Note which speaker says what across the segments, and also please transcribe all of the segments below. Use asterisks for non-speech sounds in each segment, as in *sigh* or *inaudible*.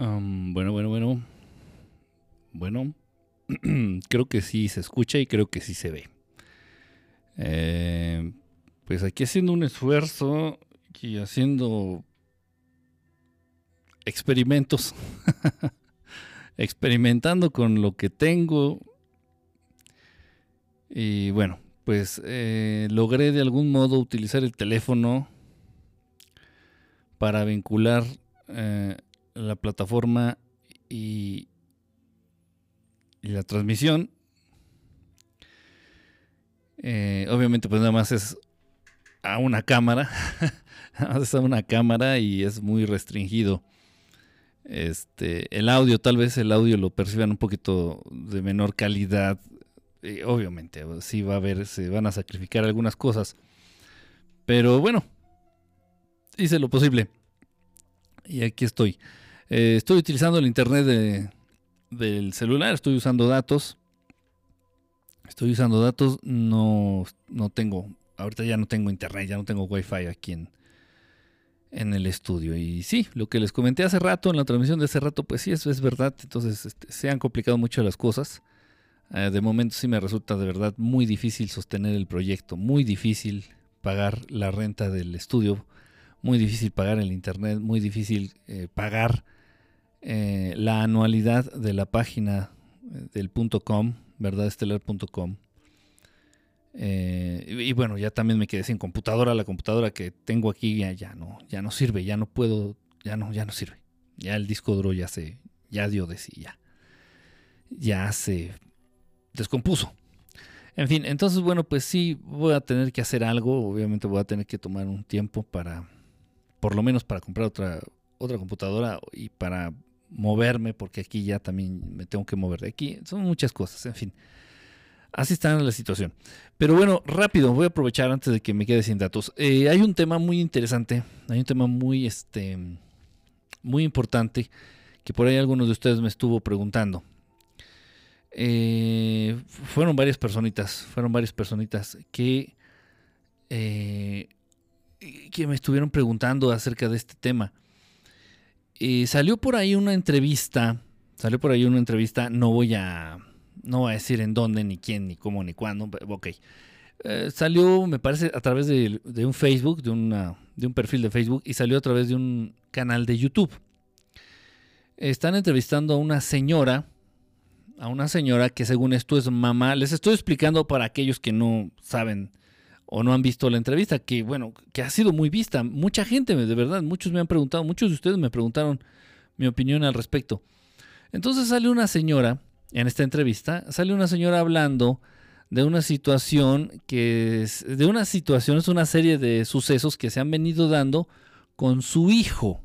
Speaker 1: bueno, bueno, bueno. Bueno, *clears throat* creo que sí se escucha y creo que sí se ve. Eh, pues aquí haciendo un esfuerzo y haciendo experimentos. *laughs* Experimentando con lo que tengo. Y bueno, pues eh, logré de algún modo utilizar el teléfono para vincular eh, la plataforma y, la transmisión. Eh, obviamente pues nada más es a una cámara. *laughs* nada más es a una cámara y es muy restringido. Este, el audio, tal vez el audio lo perciban un poquito de menor calidad. obviamente, sí va a haber, se van a sacrificar algunas cosas. Pero bueno, hice lo posible. Y aquí estoy. Eh, estoy utilizando el internet del celular, estoy usando datos. Estoy usando datos, no, no tengo, ahorita ya no tengo internet, ya no tengo wifi aquí en, en el estudio. Y sí, lo que les comenté hace rato, en la transmisión de hace rato, pues sí, eso es verdad. Entonces este, se han complicado mucho las cosas. Eh, de momento sí me resulta de verdad muy difícil sostener el proyecto, muy difícil pagar la renta del estudio, muy difícil pagar el internet, muy difícil eh, pagar eh, la anualidad de la página del .com, verdadestelar.com. Eh, y, bueno, ya también me quedé sin computadora. La computadora que tengo aquí ya, ya, no, ya no sirve, ya no puedo, ya no, ya no sirve. Ya el disco duro ya se, ya dio de sí, ya. Ya se descompuso. En fin, entonces bueno, pues sí, voy a tener que hacer algo. Obviamente voy a tener que tomar un tiempo para, por lo menos para comprar otra, otra computadora y para moverme, porque aquí ya también me tengo que mover de aquí. Son muchas cosas, en fin. Así está la situación. Pero bueno, rápido, voy a aprovechar antes de que me quede sin datos. Eh, hay un tema muy interesante, hay un tema muy, este, muy importante que por ahí algunos de ustedes me estuvo preguntando. Eh, fueron varias personitas, fueron varias personitas que, eh, que me estuvieron preguntando acerca de este tema. Salió por ahí una entrevista, salió por ahí una entrevista, no voy a no voy a decir en dónde, ni quién, ni cómo, ni cuándo. Ok. Eh, salió, me parece, a través de, un Facebook, de, una, de un perfil de Facebook, y salió a través de un canal de YouTube. Están entrevistando a una señora, a una señora que según esto es mamá. Les estoy explicando para aquellos que no saben o no han visto la entrevista, que bueno, que ha sido muy vista. Mucha gente, de verdad, muchos me han preguntado, muchos de ustedes me preguntaron mi opinión al respecto. Entonces sale una señora en esta entrevista, sale una señora hablando de una situación que es, de una situación, es una serie de sucesos que se han venido dando con su hijo,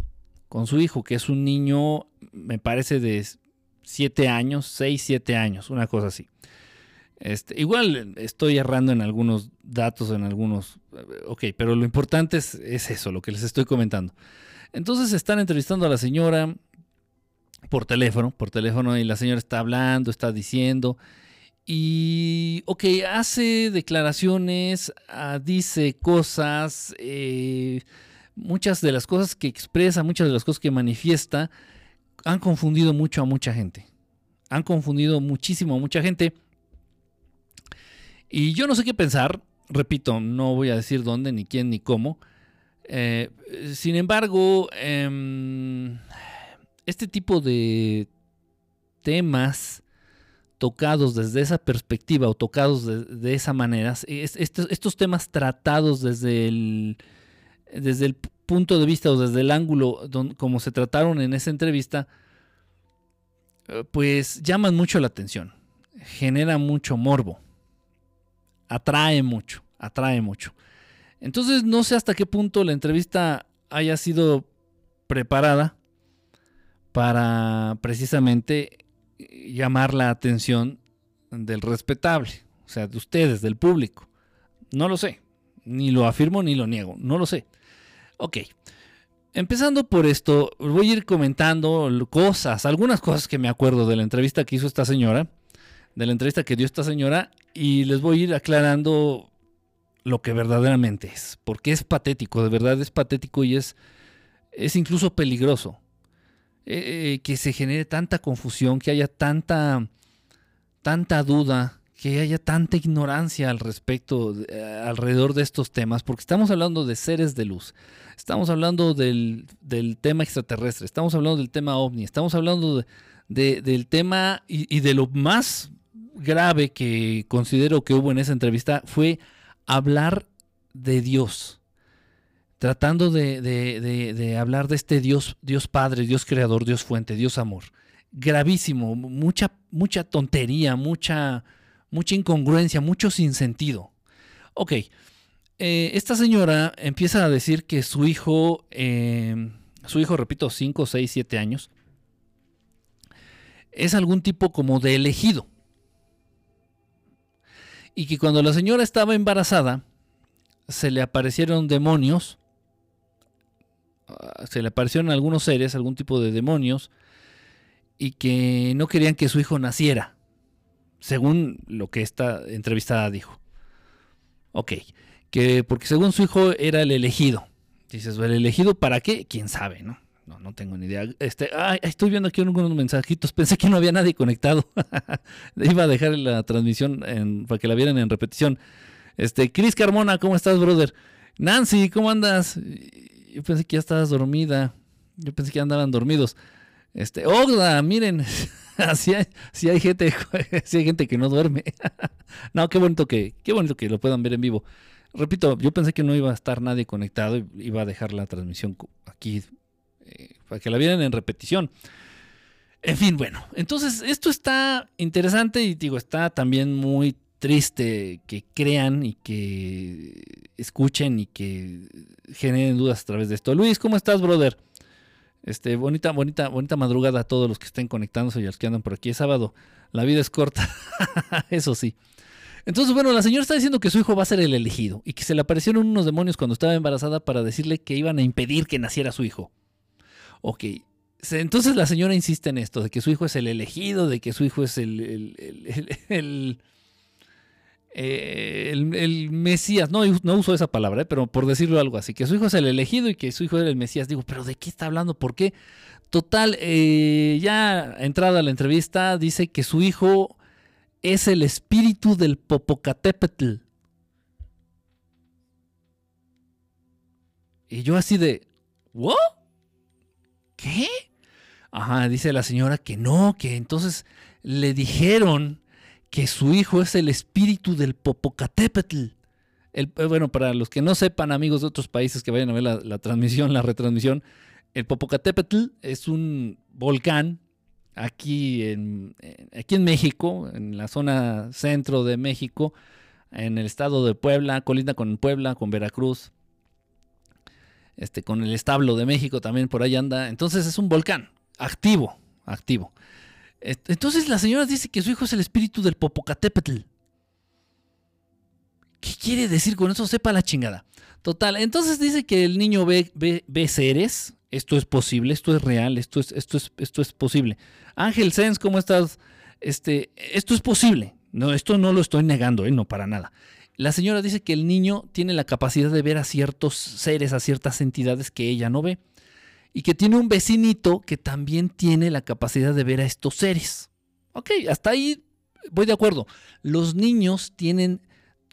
Speaker 1: con su hijo, que es un niño, me parece de 7 años, 6, 7 años, una cosa así. Este, igual estoy errando en algunos datos, en algunos, ok, pero lo importante es, es eso, lo que les estoy comentando. Entonces están entrevistando a la señora, por teléfono, por teléfono, y la señora está hablando, está diciendo. Y, ok, hace declaraciones, ah, dice cosas, eh, muchas de las cosas que expresa, muchas de las cosas que manifiesta, han confundido mucho a mucha gente. Han confundido muchísimo a mucha gente. Y yo no sé qué pensar, repito, no voy a decir dónde, ni quién, ni cómo. Eh, sin embargo, em, este tipo de temas tocados desde esa perspectiva o tocados de, esa manera, estos, temas tratados desde el, desde el punto de vista o desde el ángulo como se trataron en esa entrevista, eh, pues llaman mucho la atención, genera mucho morbo, atrae mucho, atrae mucho. Entonces no sé hasta qué punto la entrevista haya sido preparada para precisamente llamar la atención del respetable, o sea, de ustedes, del público. No lo sé, ni lo afirmo ni lo niego, no lo sé. Ok, empezando por esto, voy a ir comentando cosas, algunas cosas que me acuerdo de la entrevista que hizo esta señora, de la entrevista que dio esta señora, y les voy a ir aclarando lo que verdaderamente es, porque es patético, de verdad es patético y es, es incluso peligroso. Eh, que se genere tanta confusión, que haya tanta, tanta duda, que haya tanta ignorancia al respecto, eh, alrededor de estos temas, porque estamos hablando de seres de luz, estamos hablando del, tema extraterrestre, estamos hablando del tema ovni, estamos hablando del tema y, de lo más grave que considero que hubo en esa entrevista fue hablar de Dios, tratando de, de, hablar de este Dios, Dios Padre, Dios Creador, Dios Fuente, Dios Amor. Gravísimo, mucha, mucha tontería, mucha mucha incongruencia, mucho sinsentido. Ok, eh, esta señora empieza a decir que su hijo, em, su hijo, repito, 5, 6, 7 años, es algún tipo como de elegido. Y que cuando la señora estaba embarazada, se le aparecieron demonios, ah, se le aparecieron algunos seres, algún tipo de demonios, y que no querían que su hijo naciera según lo que esta entrevistada dijo. Ok, que porque según su hijo era el elegido. Dices, ¿el elegido para qué? ¿Quién sabe, no? No, no tengo ni idea. Este, estoy viendo aquí algunos mensajitos. Pensé que no había nadie conectado. *laughs* Iba a dejar la transmisión para que la vieran en repetición. Este, Cris Carmona, ¿cómo estás, brother? Nancy, ¿cómo andas? Yo pensé que ya estabas dormida. Yo pensé que andaban dormidos. Este, Ogda, miren. *laughs* Si hay, hay gente, *laughs* hay gente que no duerme. no, qué bonito que, qué bonito que lo puedan ver en vivo. Repito, yo pensé que no iba a estar nadie conectado iba a dejar la transmisión aquí eh, para que la vieran en repetición. En fin, bueno, entonces esto está interesante y digo, está también muy triste que crean y que escuchen y que generen dudas a través de esto. Luis, ¿cómo estás, brother? Este, bonita, bonita, bonita madrugada a todos los que estén conectándose y a los que andan por aquí. Es sábado, la vida es corta, *laughs* eso sí. Entonces, bueno, la señora está diciendo que su hijo va a ser el elegido y que se le aparecieron unos demonios cuando estaba embarazada para decirle que iban a impedir que naciera su hijo. Ok, entonces la señora insiste en esto, de que su hijo es el elegido, de que su hijo es el, el eh, el, Mesías, no, no uso esa palabra, eh, pero por decirlo algo así, que su hijo es el elegido y que su hijo era el Mesías. Digo, pero ¿de qué está hablando? ¿Por qué? Total, eh, ya entrada la entrevista, dice que su hijo es el espíritu del Popocatépetl. Y yo así de, ¿what? ¿Qué? Ajá, dice la señora que no, que entonces le dijeron que su hijo es el espíritu del Popocatépetl. El, eh, bueno, para los que no sepan, amigos de otros países que vayan a ver la, transmisión, la retransmisión, el Popocatépetl es un volcán aquí en, aquí en México, en la zona centro de México, en el estado de Puebla, colinda con Puebla, con Veracruz, este, con el establo de México también por ahí anda. Entonces es un volcán activo, activo. Entonces la señora dice que su hijo es el espíritu del Popocatépetl. ¿Qué quiere decir con eso? Sepa la chingada. Total, entonces dice que el niño ve, ve, seres. Esto es posible, esto es real, esto es, esto es, esto es posible. Ángel Sens, ¿cómo estás? Este, esto es posible. No, esto no lo estoy negando, ¿eh? no para nada. La señora dice que el niño tiene la capacidad de ver a ciertos seres, a ciertas entidades que ella no ve y que tiene un vecinito que también tiene la capacidad de ver a estos seres. Ok, hasta ahí voy de acuerdo. Los niños tienen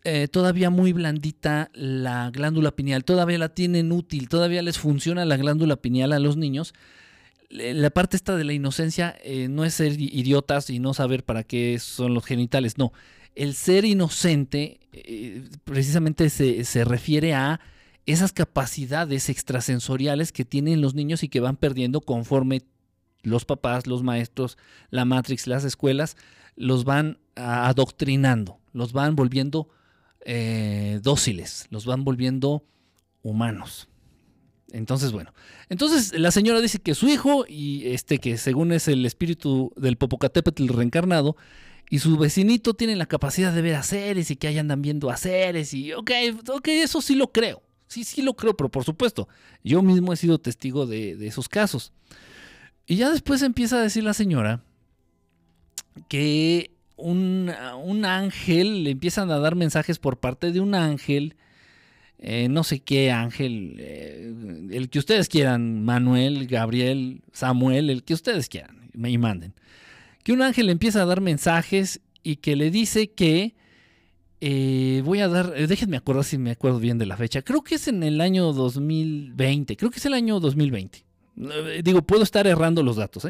Speaker 1: eh, todavía muy blandita la glándula pineal, todavía la tienen útil, todavía les funciona la glándula pineal a los niños. La parte esta de la inocencia eh, no es ser idiotas y no saber para qué son los genitales, no. El ser inocente eh, precisamente se, se refiere a esas capacidades extrasensoriales que tienen los niños y que van perdiendo conforme los papás, los maestros, la Matrix, las escuelas, los van adoctrinando, los van volviendo eh, dóciles, los van volviendo humanos. Entonces, bueno, entonces la señora dice que su hijo, y este que según es el espíritu del Popocatépetl reencarnado, y su vecinito tienen la capacidad de ver seres y que ahí andan viendo seres, y ok, ok, eso sí lo creo. Sí, sí lo creo, pero por supuesto, yo mismo he sido testigo de, esos casos. Y ya después empieza a decir la señora que un, ángel, le empiezan a dar mensajes por parte de un ángel eh, no sé qué ángel, eh, el que ustedes quieran, Manuel, Gabriel, Samuel, el que ustedes quieran y manden. Que un ángel empieza a dar mensajes y que le dice que eh, voy a dar, déjenme acordar si me acuerdo bien de la fecha, creo que es en el año 2020, creo que es el año 2020. Digo, puedo estar errando los datos.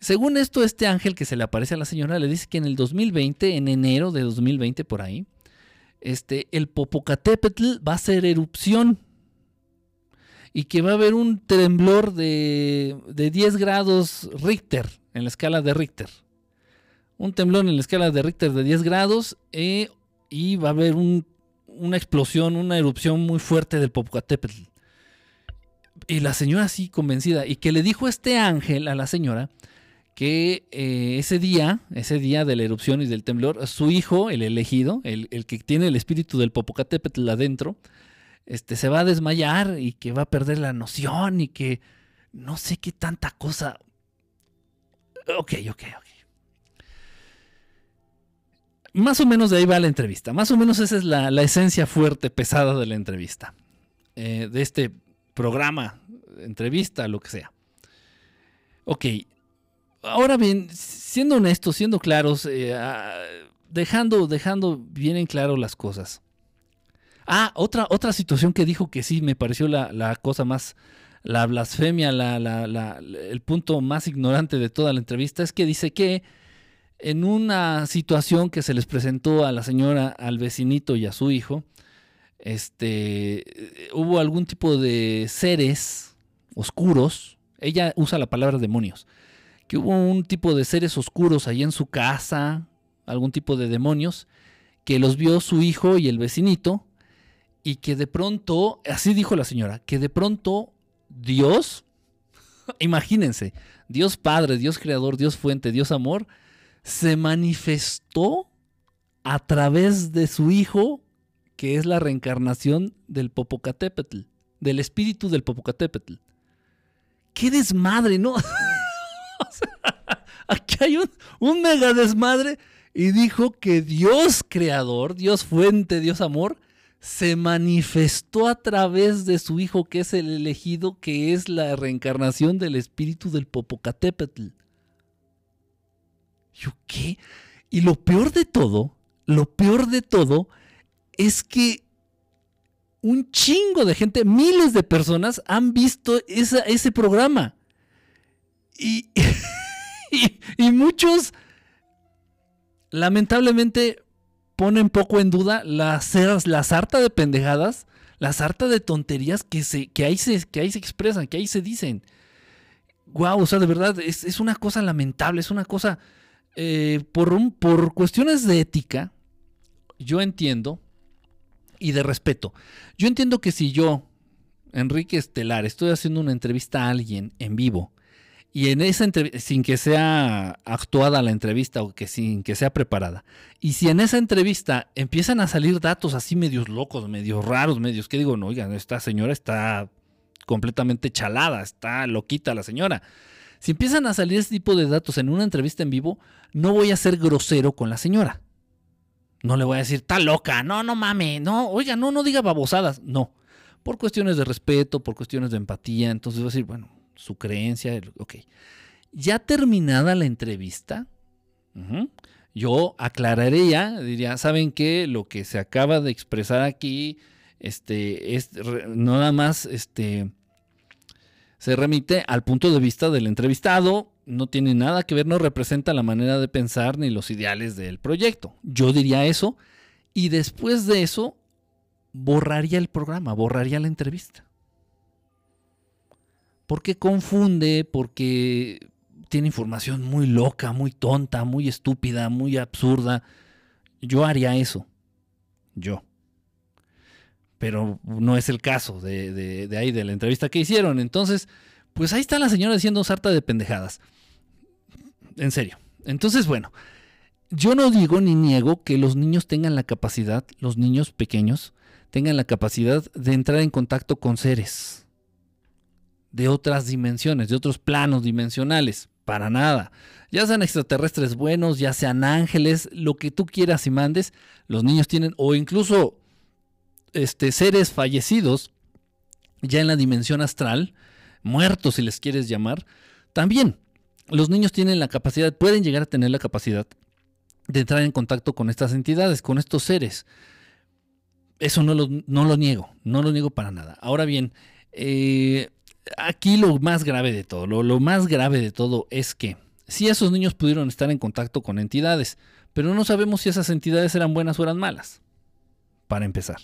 Speaker 1: Según esto, este ángel que se le aparece a la señora le dice que en el 2020, en enero de 2020 por ahí, este, el Popocatépetl va a hacer erupción y que va a haber un temblor de, 10 grados Richter en la escala de Richter. Un temblor en la escala de Richter de 10 grados eh, y va a haber una explosión, una erupción muy fuerte del Popocatépetl. Y la señora así convencida. Y que le dijo este ángel a la señora que eh, ese día, ese día de la erupción y del temblor, su hijo, el elegido, el, que tiene el espíritu del Popocatépetl adentro, este, se va a desmayar y que va a perder la noción y que no sé qué tanta cosa. Ok, ok, ok. Más o menos de ahí va la entrevista. Más o menos esa es la, esencia fuerte, pesada de la entrevista. Eh, de este programa, entrevista, lo que sea. Ok, ahora bien, siendo honestos, siendo claros, eh, ah, dejando, dejando bien en claro las cosas. Ah, otra, otra situación que dijo que sí me pareció la, cosa más, la blasfemia, el punto más ignorante de toda la entrevista es que dice que en una situación que se les presentó a la señora, al vecinito y a su hijo, este, hubo algún tipo de seres oscuros, ella usa la palabra demonios, que hubo un tipo de seres oscuros ahí en su casa, algún tipo de demonios, que los vio su hijo y el vecinito, y que de pronto, así dijo la señora, que de pronto Dios, *laughs* imagínense, Dios Padre, Dios Creador, Dios Fuente, Dios Amor, se manifestó a través de su hijo, que es la reencarnación del Popocatépetl, del espíritu del Popocatépetl. ¡Qué desmadre, no! *laughs* aquí hay un, mega desmadre y dijo que Dios creador, Dios fuente, Dios amor, se manifestó a través de su hijo que es el elegido, que es la reencarnación del espíritu del Popocatépetl. ¿Yo qué? Y lo peor de todo, lo peor de todo es que un chingo de gente, miles de personas han visto ese programa. *laughs* Y, y, muchos, lamentablemente, ponen poco en duda la, la sarta de pendejadas, la sarta de tonterías que, se, que, ahí se, que ahí se expresan, que ahí se dicen. Wow, o sea, de verdad, es, una cosa lamentable, es una cosa. Eh, por, un, por cuestiones de ética, yo entiendo, y de respeto, yo entiendo que si yo, Enrique Estelar, estoy haciendo una entrevista a alguien en vivo, y en esa entrevista, sin que sea actuada la entrevista o que sin que sea preparada, y si en esa entrevista empiezan a salir datos así medios locos, medios raros, medios que digo, no, oigan, esta señora está completamente chalada, está loquita la señora. Si empiezan a salir ese tipo de datos en una entrevista en vivo, no voy a ser grosero con la señora. No le voy a decir, está loca, no, no mames, no, oiga, no, no diga babosadas, no. Por cuestiones de respeto, por cuestiones de empatía, entonces voy a decir, bueno, su creencia. Ok. Ya terminada la entrevista, yo aclararé ya, diría, ¿saben qué? Lo que se acaba de expresar aquí, este, es nada más, este, se remite al punto de vista del entrevistado, no tiene nada que ver, no representa la manera de pensar ni los ideales del proyecto. Yo diría eso, y después de eso, borraría el programa, borraría la entrevista porque confunde, porque tiene información muy loca, muy tonta, muy estúpida, muy absurda. Yo haría eso. Yo. Pero no es el caso de, ahí, de la entrevista que hicieron. Entonces, pues ahí está la señora diciendo sarta de pendejadas. En serio. Entonces, bueno, yo no digo ni niego que los niños tengan la capacidad, los niños pequeños, tengan la capacidad de entrar en contacto con seres de otras dimensiones, de otros planos dimensionales. Para nada. Ya sean extraterrestres buenos, ya sean ángeles, lo que tú quieras y mandes, los niños tienen, o incluso este, seres fallecidos, ya en la dimensión astral, muertos si les quieres llamar, también los niños tienen la capacidad, pueden llegar a tener la capacidad de entrar en contacto con estas entidades, con estos seres. Eso no lo, no lo niego, no lo niego para nada. Ahora bien, eh, aquí lo más grave de todo, lo, más grave de todo es que si esos niños pudieron estar en contacto con entidades, pero no sabemos si esas entidades eran buenas o eran malas, para empezar.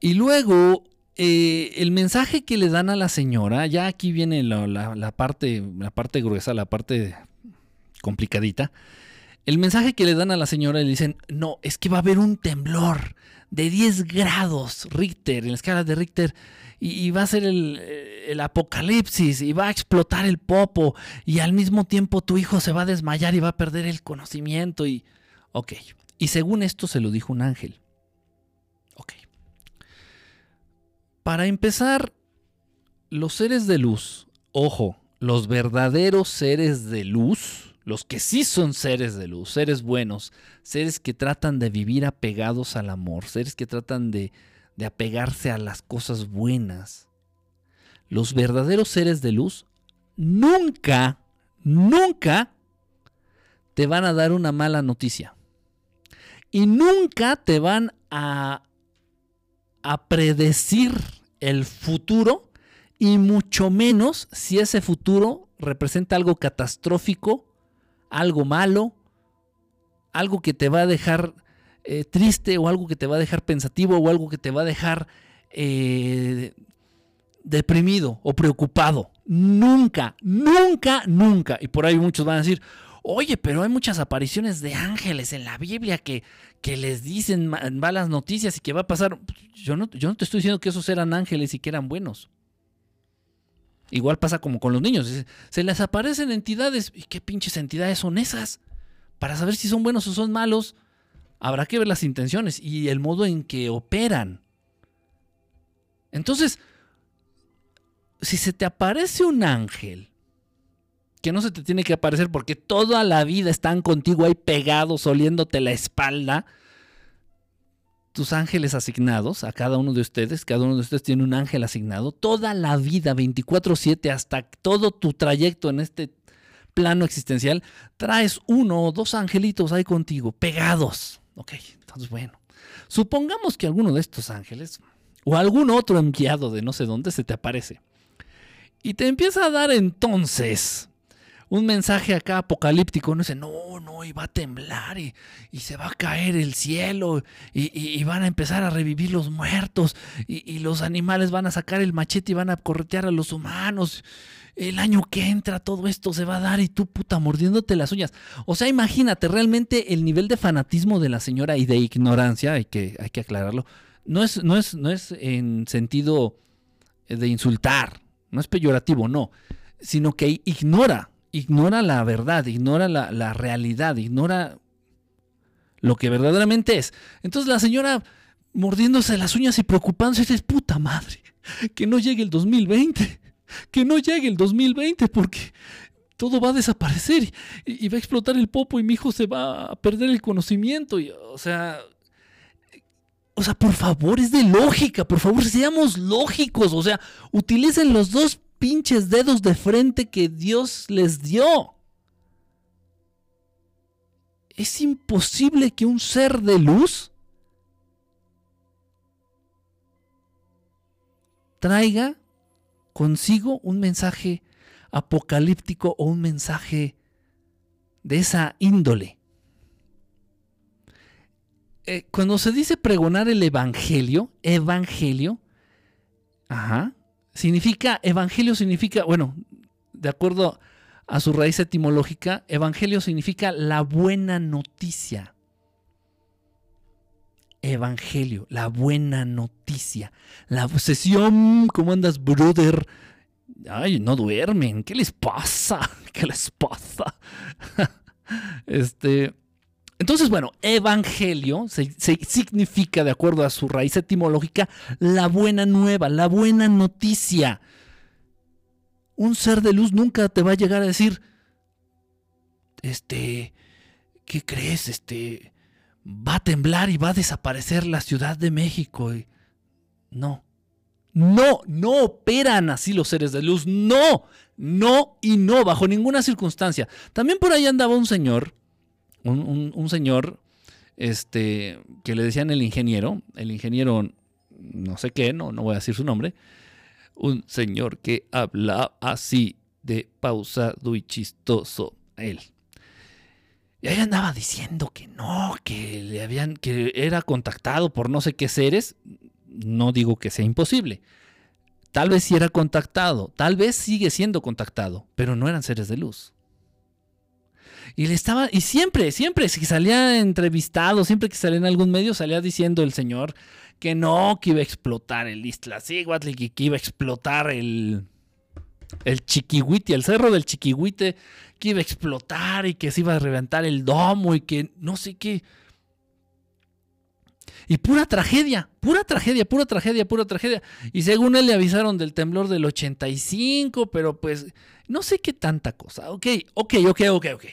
Speaker 1: Y luego, eh, el mensaje que le dan a la señora, ya aquí viene la, parte, la parte gruesa, la parte complicadita. El mensaje que le dan a la señora le dicen, no, es que va a haber un temblor de 10 grados Richter, en la escala de Richter, y, va a ser el, apocalipsis, y va a explotar el popo, y al mismo tiempo tu hijo se va a desmayar y va a perder el conocimiento, y... Ok, y según esto se lo dijo un ángel. Ok. Para empezar, los seres de luz, ojo, los verdaderos seres de luz, los que sí son seres de luz, seres buenos, seres que tratan de vivir apegados al amor, seres que tratan de, de apegarse a las cosas buenas. Los verdaderos seres de luz nunca, nunca te van a dar una mala noticia. Y nunca te van a, a predecir el futuro y mucho menos si ese futuro representa algo catastrófico algo malo, algo que te va a dejar eh, triste o algo que te va a dejar pensativo o algo que te va a dejar eh, deprimido o preocupado. Nunca, nunca, nunca. Y por ahí muchos van a decir, oye, pero hay muchas apariciones de ángeles en la Biblia que, que les dicen malas noticias y que va a pasar. Yo no, yo no te estoy diciendo que esos eran ángeles y que eran buenos. Igual pasa como con los niños. Se les aparecen entidades. ¿Y qué pinches entidades son esas? Para saber si son buenos o son malos, habrá que ver las intenciones y el modo en que operan. Entonces, si se te aparece un ángel, que no se te tiene que aparecer porque toda la vida están contigo ahí pegados, oliéndote la espalda, tus ángeles asignados a cada uno de ustedes, cada uno de ustedes tiene un ángel asignado, toda la vida, 24/7, hasta todo tu trayecto en este plano existencial, traes uno o dos angelitos ahí contigo, pegados. Ok, entonces bueno, supongamos que alguno de estos ángeles o algún otro enviado de no sé dónde se te aparece y te empieza a dar entonces un mensaje acá apocalíptico, no dice, no, no, y va a temblar y, se va a caer el cielo y, van a empezar a revivir los muertos y, los animales van a sacar el machete y van a corretear a los humanos. El año que entra todo esto se va a dar y tú puta mordiéndote las uñas. O sea, imagínate realmente el nivel de fanatismo de la señora y de ignorancia, hay que, hay que aclararlo, no es, no, es, no es en sentido de insultar, no es peyorativo, no, sino que ignora ignora la verdad, ignora la, realidad, ignora lo que verdaderamente es. Entonces la señora mordiéndose las uñas y preocupándose, es puta madre, que no llegue el 2020, que no llegue el 2020 porque todo va a desaparecer y, va a explotar el popo y mi hijo se va a perder el conocimiento. Y, o sea, o sea, por favor, es de lógica, por favor, seamos lógicos, o sea, utilicen los dos pinches dedos de frente que Dios les dio. Es imposible que un ser de luz traiga consigo un mensaje apocalíptico o un mensaje de esa índole. Eh, cuando se dice pregonar el evangelio, evangelio, ajá, significa, evangelio significa, bueno, de acuerdo a su raíz etimológica, evangelio significa la buena noticia. Evangelio, la buena noticia. La obsesión, ¿cómo andas, brother? Ay, no duermen, ¿qué les pasa? *laughs* ¿Qué les pasa? *laughs* este, entonces, bueno, evangelio significa, de acuerdo a su raíz etimológica, la buena nueva, la buena noticia. Un ser de luz nunca te va a llegar a decir, este, ¿qué crees? Este, va a temblar y va a desaparecer la Ciudad de México. no, no, no operan así los seres de luz. No, no y no, bajo ninguna circunstancia. También por ahí andaba un señor, un, señor, este, que le decían el ingeniero, el ingeniero no sé qué, no, no voy a decir su nombre, un señor que habla así de pausado y chistoso, él. Y ahí andaba diciendo que no, que le habían, que era contactado por no sé qué seres. No digo que sea imposible. Tal vez sí era contactado, tal vez sigue siendo contactado, pero no eran seres de luz. Y le estaba, y siempre, siempre, si salía entrevistado, siempre que salía en algún medio, salía diciendo el señor que no, que iba a explotar el Iztaccíhuatl y que iba a explotar el, el el cerro del Chiquihuite, que iba a explotar y que se iba a reventar el domo y que no sé qué. Y pura tragedia, pura tragedia, pura tragedia, pura tragedia. Y según él le avisaron del temblor del 85, pero pues no sé qué tanta cosa. Ok, ok, ok, ok, ok.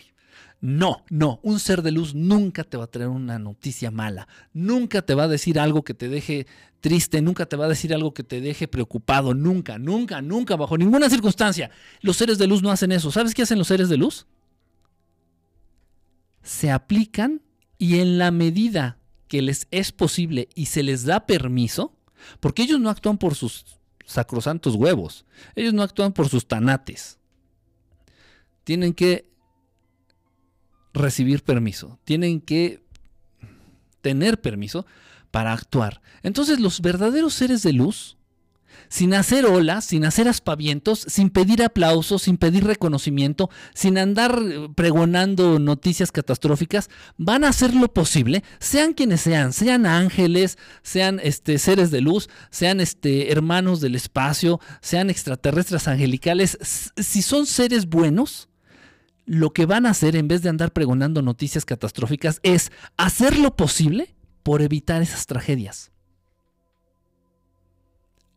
Speaker 1: No, no, un ser de luz nunca te va a traer una noticia mala, nunca te va a decir algo que te deje triste, nunca te va a decir algo que te deje preocupado, nunca, nunca, nunca, bajo ninguna circunstancia. Los seres de luz no hacen eso. ¿Sabes qué hacen los seres de luz? Se aplican y en la medida que les es posible y se les da permiso, porque ellos no actúan por sus sacrosantos huevos, ellos no actúan por sus tanates. Tienen que recibir permiso, tienen que tener permiso para actuar. Entonces los verdaderos seres de luz, sin hacer olas, sin hacer aspavientos, sin pedir aplausos, sin pedir reconocimiento, sin andar pregonando noticias catastróficas, van a hacer lo posible, sean quienes sean, sean ángeles, sean este, seres de luz, sean este, hermanos del espacio, sean extraterrestres angelicales, si son seres buenos, lo que van a hacer en vez de andar pregonando noticias catastróficas es hacer lo posible por evitar esas tragedias.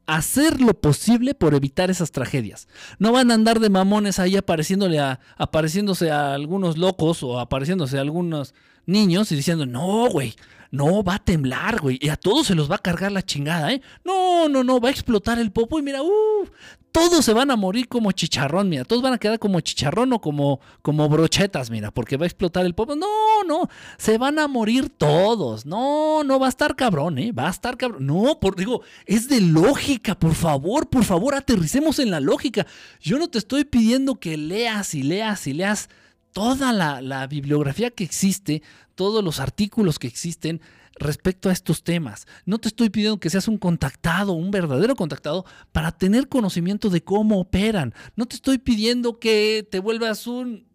Speaker 1: Hacer lo posible por evitar esas tragedias. No van a andar de mamones ahí apareciéndole a, apareciéndose a algunos locos o apareciéndose a algunos niños y diciendo, no, güey, no, va a temblar, güey. Y a todos se los va a cargar la chingada, ¿eh? No, no, no, va a explotar el popo y mira, uh, todos se van a morir como chicharrón, mira. Todos van a quedar como chicharrón o como, como brochetas, mira, porque va a explotar el popo. No, no, se van a morir todos. No, no, va a estar cabrón, ¿eh? Va a estar cabrón. No, por, digo, es de lógica, por favor, por favor, aterricemos en la lógica. Yo no te estoy pidiendo que leas y leas y leas toda la, bibliografía que existe, todos los artículos que existen respecto a estos temas. No te estoy pidiendo que seas un contactado, un verdadero contactado, para tener conocimiento de cómo operan. No te estoy pidiendo que te vuelvas un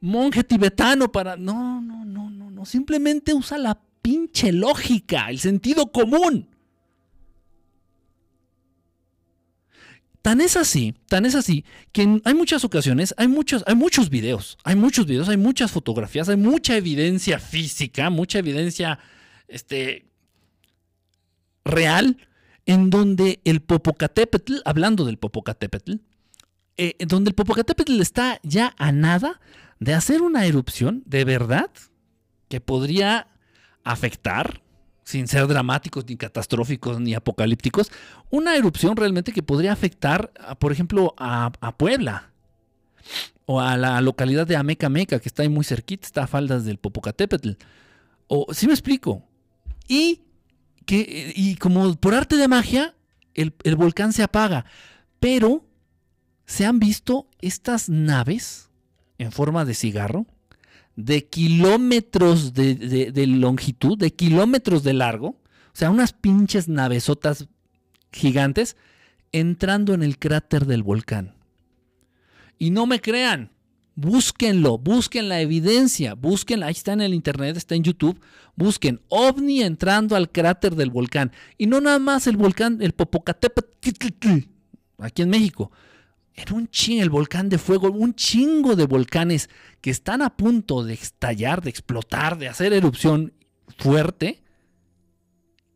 Speaker 1: monje tibetano para... No, no, no, no, no. Simplemente usa la pinche lógica, el sentido común. Tan es así, tan es así, que en, hay muchas ocasiones, hay muchos, hay muchos videos, hay muchos videos, hay muchas fotografías, hay mucha evidencia física, mucha evidencia este, real, en donde el Popocatépetl, hablando del Popocatépetl, eh, donde el Popocatépetl está ya a nada de hacer una erupción de verdad que podría afectar sin ser dramáticos, ni catastróficos, ni apocalípticos, una erupción realmente que podría afectar, por ejemplo, a, Puebla o a la localidad de Amecameca, que está ahí muy cerquita, está a faldas del Popocatépetl. O, ¿Sí me explico? Y, que, y como por arte de magia, el, el volcán se apaga. Pero se han visto estas naves en forma de cigarro de kilómetros de, longitud, de kilómetros de largo, o sea, unas pinches navesotas gigantes entrando en el cráter del volcán. Y no me crean, búsquenlo, busquen la evidencia, busquen, ahí está en el internet, está en YouTube, busquen ovni entrando al cráter del volcán. Y no nada más el volcán, el Popocatépetl, aquí en México, era un chingo, el volcán de fuego, un chingo de volcanes que están a punto de estallar, de explotar, de hacer erupción fuerte.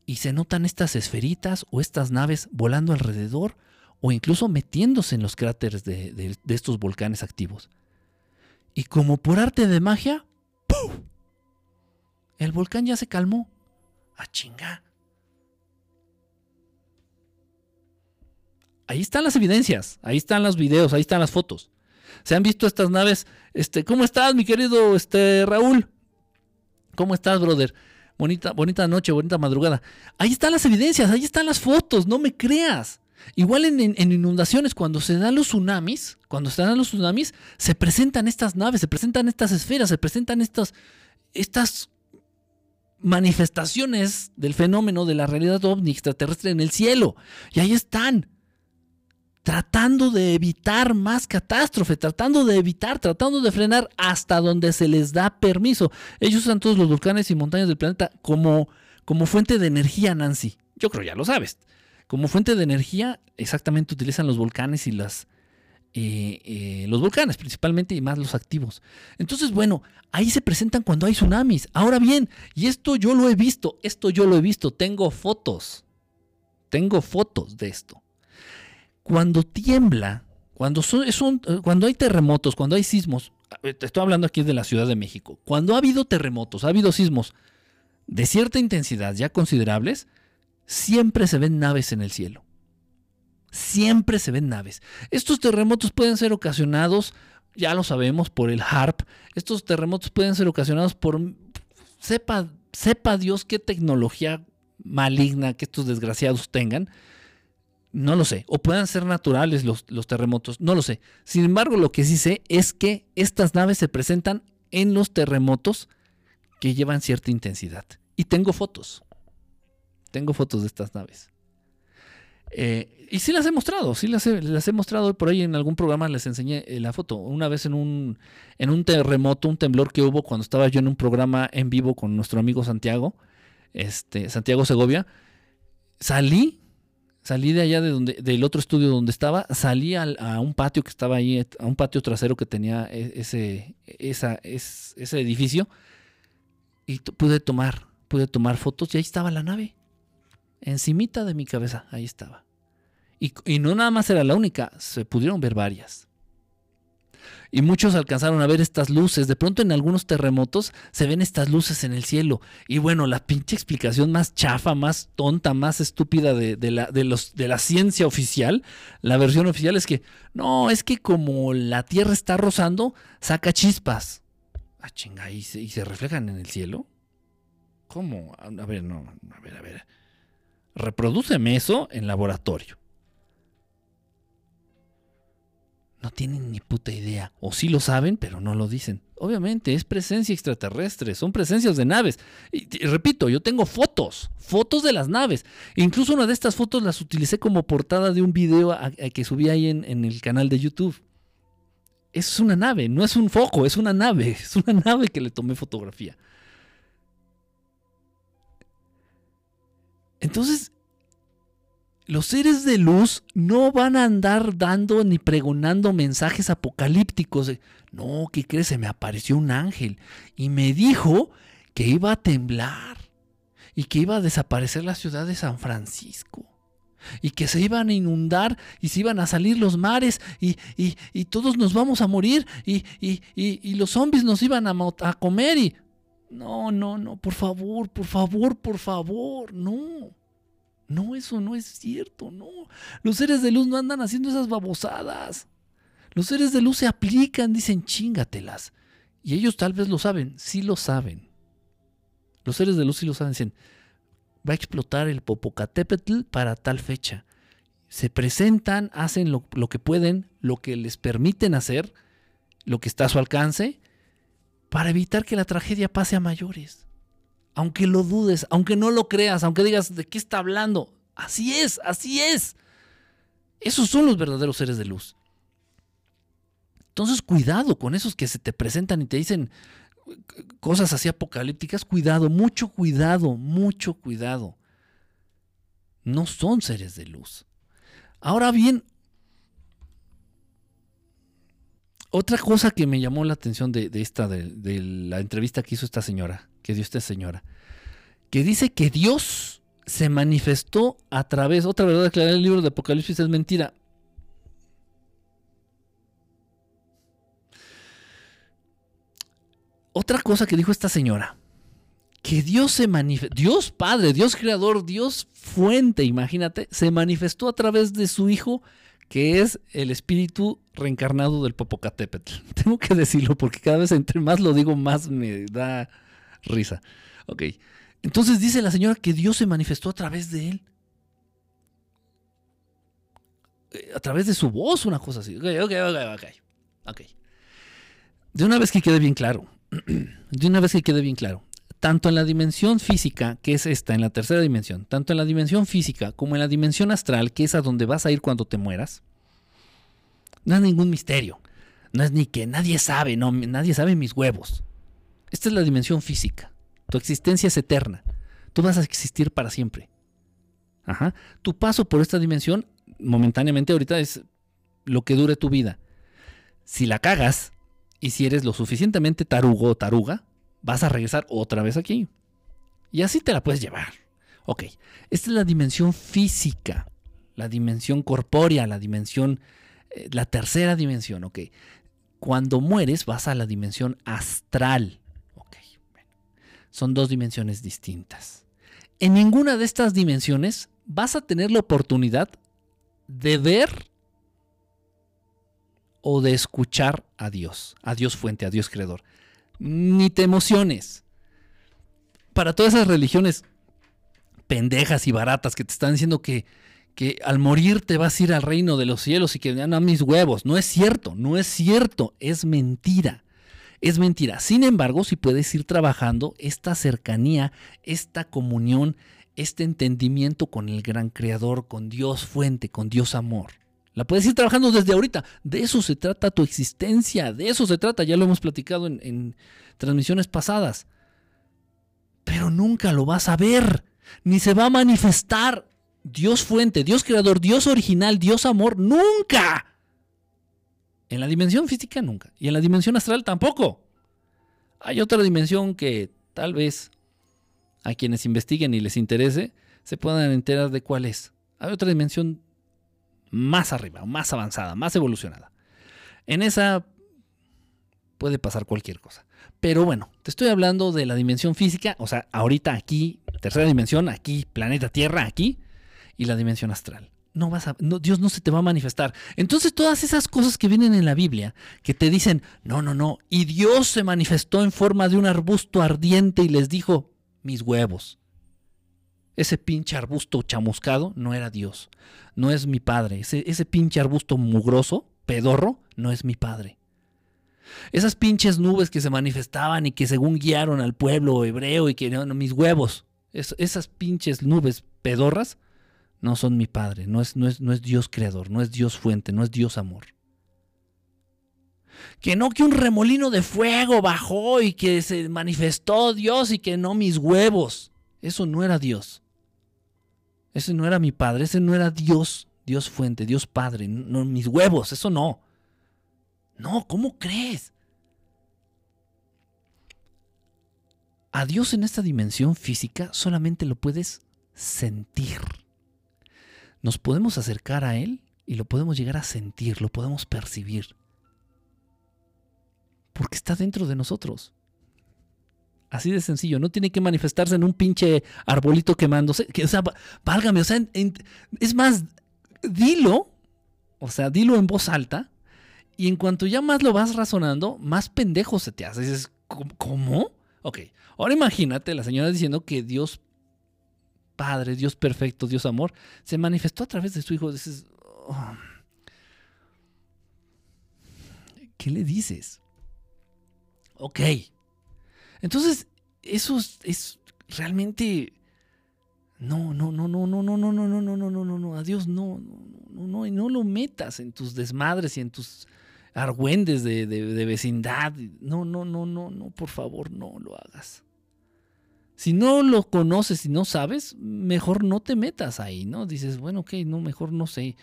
Speaker 1: Y se notan estas esferitas o estas naves volando alrededor o incluso metiéndose en los cráteres de, estos volcanes activos. Y como por arte de magia, El volcán ya se calmó. A chinga. Ahí están las evidencias, ahí están los videos, ahí están las fotos. Se han visto estas naves. Este, ¿cómo estás, mi querido este, Raúl? ¿Cómo estás, brother? Bonita, bonita noche, bonita madrugada. Ahí están las evidencias, ahí están las fotos, no me creas. Igual en, inundaciones, cuando se dan los tsunamis, cuando se dan los tsunamis, se presentan estas naves, se presentan estas esferas, se presentan estas, estas manifestaciones del fenómeno de la realidad ovni extraterrestre en el cielo. Y ahí están tratando de evitar más catástrofe, tratando de evitar, tratando de frenar hasta donde se les da permiso. Ellos usan todos los volcanes y montañas del planeta como, como fuente de energía, Nancy. Yo creo ya lo sabes. Como fuente de energía, exactamente utilizan los volcanes y las, eh, eh, los volcanes principalmente y más los activos. Entonces, bueno, ahí se presentan cuando hay tsunamis. Ahora bien, y esto yo lo he visto, esto yo lo he visto, tengo fotos, tengo fotos de esto cuando tiembla, cuando, son, eh, cuando hay terremotos, cuando hay sismos, eh, estoy hablando aquí de la Ciudad de México, cuando ha habido terremotos, ha habido sismos de cierta intensidad ya considerables, siempre se ven naves en el cielo. Siempre se ven naves. Estos terremotos pueden ser ocasionados, ya lo sabemos, por el HARP. Estos terremotos pueden ser ocasionados por, sepa, sepa Dios qué tecnología maligna que estos desgraciados tengan no lo sé. O puedan ser naturales los, terremotos. No lo sé. Sin embargo, lo que sí sé es que estas naves se presentan en los terremotos que llevan cierta intensidad. Y tengo fotos. Tengo fotos de estas naves. Eh, y sí las he mostrado, sí las he, las he, mostrado por ahí en algún programa, les enseñé eh, la foto. Una vez en un, en un terremoto, un temblor que hubo cuando estaba yo en un programa en vivo con nuestro amigo Santiago, este, Santiago Segovia, salí Salí de allá de donde, del otro estudio donde estaba, salí a un patio que estaba ahí, a un patio trasero que tenía e, ese, esa, ese edificio, y pude tomar, pude tomar fotos y ahí estaba la nave. Encimita de mi cabeza, ahí estaba. Y, y no nada más era la única, se pudieron ver varias y muchos alcanzaron a ver estas luces. De pronto en algunos terremotos se ven estas luces en el cielo. Y bueno, la pinche explicación más chafa, más tonta, más estúpida de, la, de, la ciencia oficial, la versión oficial es que, no, es que como la Tierra está rozando, saca chispas. Ah, chinga, ¿y se, ¿y se reflejan en el cielo? ¿Cómo? A ver, no, a ver, a ver. Reprodúceme eso en laboratorio. No tienen ni puta idea. O sí lo saben, pero no lo dicen. Obviamente, es presencia extraterrestre, son presencias de naves. Repito, yo tengo fotos, fotos de las naves. incluso una de estas fotos las utilicé como portada de un video que subí ahí en, en el canal de YouTube. Es una nave, no es un foco, es una nave. *laughs* Es una nave que le tomé fotografía. Entonces, los seres de luz no van a andar dando ni pregonando mensajes apocalípticos no, ¿qué crees? Se me apareció un ángel y me dijo que iba a temblar y que iba a desaparecer la ciudad de San Francisco y que se iban a inundar y se iban a salir los mares y, todos nos vamos a morir y, y los zombies nos iban a, a comer y... No, no, no, por favor, por favor, por favor, no. No, eso no es cierto, no. Los seres de luz no andan haciendo esas babosadas. Los seres de luz se aplican, dicen chingatelas. Y ellos tal vez lo saben, sí lo saben. Los seres de luz sí lo saben, dicen, va a explotar el Popocatépetl para tal fecha. Se presentan, hacen lo, lo que pueden, lo que les permiten hacer, lo que está a su alcance, para evitar que la tragedia pase a mayores aunque lo dudes, aunque no lo creas, aunque digas de qué está hablando. Así es, así es. Esos son los verdaderos seres de luz. Entonces, cuidado con esos que se te presentan y te dicen cosas así apocalípticas. Cuidado, mucho cuidado, mucho cuidado. No son seres de luz. Ahora bien, otra cosa que me llamó la atención de, esta, de, la entrevista que hizo esta señora, que dio esta señora, que dice que Dios se manifestó a través, otra verdad que el libro de Apocalipsis es mentira. Otra cosa que dijo esta señora, que Dios se manifestó, Dios Padre, Dios Creador, Dios Fuente, imagínate, se manifestó a través de su Hijo, que es el espíritu reencarnado del Popocatépetl. *laughs* Tengo que decirlo porque cada vez entre más lo digo, más me da risa. Ok. Entonces dice la señora que Dios se manifestó a través de él. Eh, a través de su voz, una cosa así. Ok, ok, ok, ok. De una vez que quede bien claro. *clears throat* De una vez que quede bien claro tanto en la dimensión física, que es esta, en la tercera dimensión, tanto en la dimensión física como en la dimensión astral, que es a donde vas a ir cuando te mueras, no es ningún misterio. No es ni que nadie sabe, no, nadie sabe mis huevos. Esta es la dimensión física. Tu existencia es eterna. Tú vas a existir para siempre. Ajá. Tu paso por esta dimensión, momentáneamente ahorita, es lo que dure tu vida. Si la cagas y si eres lo suficientemente tarugo o taruga, vas a regresar otra vez aquí. Y así te la puedes llevar. Ok, esta es la dimensión física, la dimensión corpórea, la dimensión, eh, la tercera dimensión, ok. Cuando mueres vas a la dimensión astral. Son dos dimensiones distintas. En ninguna de estas dimensiones vas a tener la oportunidad de ver o de escuchar a Dios, a Dios fuente, a Dios creador ni te emociones. Para todas esas religiones pendejas y baratas que te están diciendo que, que al morir te vas a ir al reino de los cielos y que dan a mis huevos. No es cierto, no es cierto, es mentira. Es mentira. Sin embargo, si puedes ir trabajando esta cercanía, esta comunión, este entendimiento con el gran creador, con Dios fuente, con Dios amor. La puedes ir trabajando desde ahorita. De eso se trata tu existencia. De eso se trata. Ya lo hemos platicado en, transmisiones pasadas. Pero nunca lo vas a ver. Ni se va a manifestar. Dios fuente, Dios creador, Dios original, Dios amor. Nunca. En la dimensión física nunca. Y en la dimensión astral tampoco. Hay otra dimensión que tal vez a quienes investiguen y les interese se puedan enterar de cuál es. Hay otra dimensión más arriba, más avanzada, más evolucionada. En esa puede pasar cualquier cosa. Pero bueno, te estoy hablando de la dimensión física, o sea, ahorita aquí, tercera dimensión, aquí, planeta Tierra, aquí, y la dimensión astral. No vas a, Dios no se te va a manifestar. Entonces todas esas cosas que vienen en la Biblia, que te dicen, no, no, no, y Dios se manifestó en forma de un arbusto ardiente y les dijo, mis huevos. Ese pinche arbusto chamuscado no era Dios, no es mi padre. Ese, ese pinche arbusto mugroso, pedorro, no es mi padre. Esas pinches nubes que se manifestaban y que según guiaron al pueblo hebreo y que no, mis huevos, esas pinches nubes pedorras no son mi padre, no es, no, es, no es Dios creador, no es Dios fuente, no es Dios amor. Que no que un remolino de fuego bajó y que se manifestó Dios y que no mis huevos. Eso no era Dios. Ese no era mi padre, ese no era Dios, Dios fuente, Dios padre, no, mis huevos, eso no. No, ¿cómo crees? A Dios en esta dimensión física solamente lo puedes sentir. Nos podemos acercar a Él y lo podemos llegar a sentir, lo podemos percibir. Porque está dentro de nosotros. Así de sencillo, no tiene que manifestarse en un pinche arbolito quemándose. Que, o sea, válgame, o sea, es más, dilo, o sea, dilo en voz alta, y en cuanto ya más lo vas razonando, más pendejo se te hace. Dices, ¿cómo? Ok, ahora imagínate la señora diciendo que Dios Padre, Dios perfecto, Dios amor, se manifestó a través de su Hijo. Dices, oh, ¿qué le dices? Ok, entonces, eso es, realmente... No, no, no, no, no, no, no, no, no, no, no, no, no, no, adiós, no, no, no, no, y no lo metas en tus desmadres y en tus argüendes de, de, vecindad. No, no, no, no, no, por favor, no lo hagas. Si no lo conoces y no sabes, mejor no te metas ahí, ¿no? Dices, bueno, ok, no, mejor no sé.